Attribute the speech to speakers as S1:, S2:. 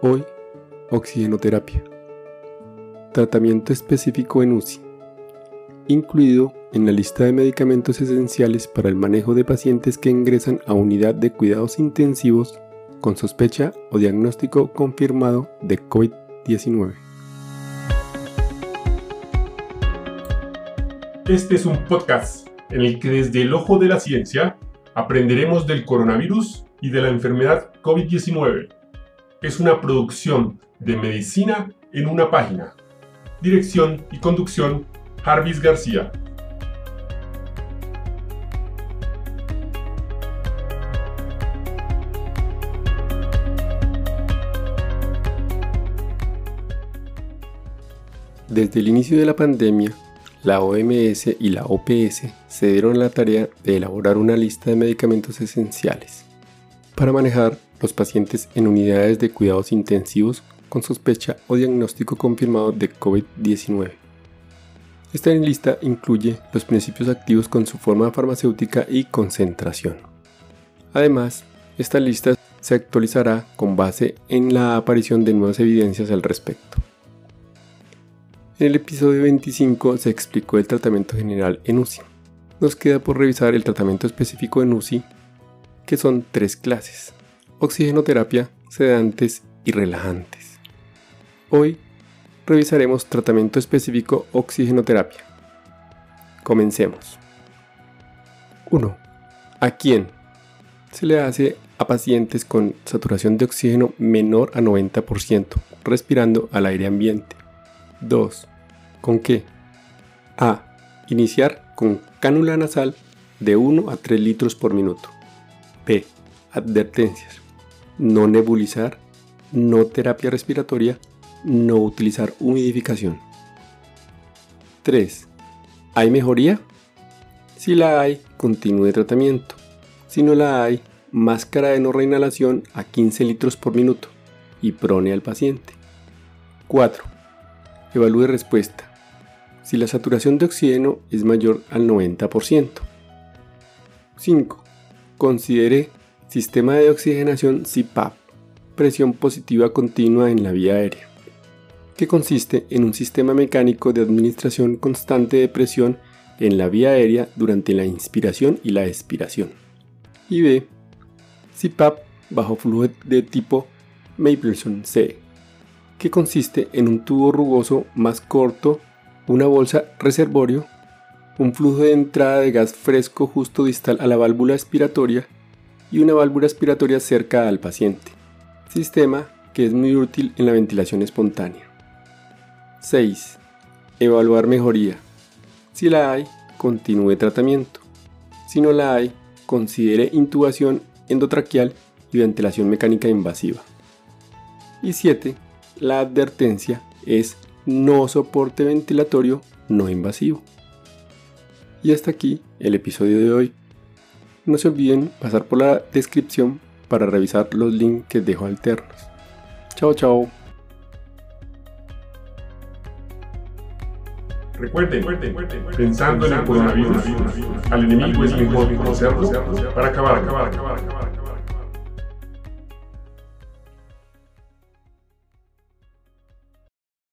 S1: Hoy, oxigenoterapia. Tratamiento específico en UCI. Incluido en la lista de medicamentos esenciales para el manejo de pacientes que ingresan a unidad de cuidados intensivos con sospecha o diagnóstico confirmado de COVID-19.
S2: Este es un podcast en el que desde el ojo de la ciencia aprenderemos del coronavirus y de la enfermedad COVID-19 es una producción de medicina en una página. Dirección y conducción, Jarvis García.
S1: Desde el inicio de la pandemia, la OMS y la OPS se dieron la tarea de elaborar una lista de medicamentos esenciales para manejar los pacientes en unidades de cuidados intensivos con sospecha o diagnóstico confirmado de COVID-19. Esta lista incluye los principios activos con su forma farmacéutica y concentración. Además, esta lista se actualizará con base en la aparición de nuevas evidencias al respecto. En el episodio 25 se explicó el tratamiento general en UCI. Nos queda por revisar el tratamiento específico en UCI, que son tres clases oxigenoterapia, sedantes y relajantes. Hoy revisaremos tratamiento específico oxigenoterapia. Comencemos. 1. ¿A quién? Se le hace a pacientes con saturación de oxígeno menor a 90%, respirando al aire ambiente. 2. ¿Con qué? A. Iniciar con cánula nasal de 1 a 3 litros por minuto. B. Advertencias no nebulizar, no terapia respiratoria, no utilizar humidificación. 3. ¿Hay mejoría? Si la hay, continúe tratamiento. Si no la hay, máscara de no reinhalación a 15 litros por minuto y prone al paciente. 4. Evalúe respuesta. Si la saturación de oxígeno es mayor al 90%. 5. Considere Sistema de oxigenación CPAP, presión positiva continua en la vía aérea, que consiste en un sistema mecánico de administración constante de presión en la vía aérea durante la inspiración y la expiración. Y B. CPAP bajo flujo de tipo Mapleson C, que consiste en un tubo rugoso más corto, una bolsa reservorio, un flujo de entrada de gas fresco justo distal a la válvula expiratoria y una válvula aspiratoria cerca al paciente, sistema que es muy útil en la ventilación espontánea. 6. Evaluar mejoría. Si la hay, continúe tratamiento. Si no la hay, considere intubación endotraqueal y ventilación mecánica invasiva. Y 7. La advertencia es no soporte ventilatorio no invasivo. Y hasta aquí el episodio de hoy. No se olviden pasar por la descripción para revisar los links que dejo alternos. Chao, chao.
S2: Recuerden, pensando en el coronavirus, al enemigo es mejor conocerlo para acabar, acabar, acabar, acabar.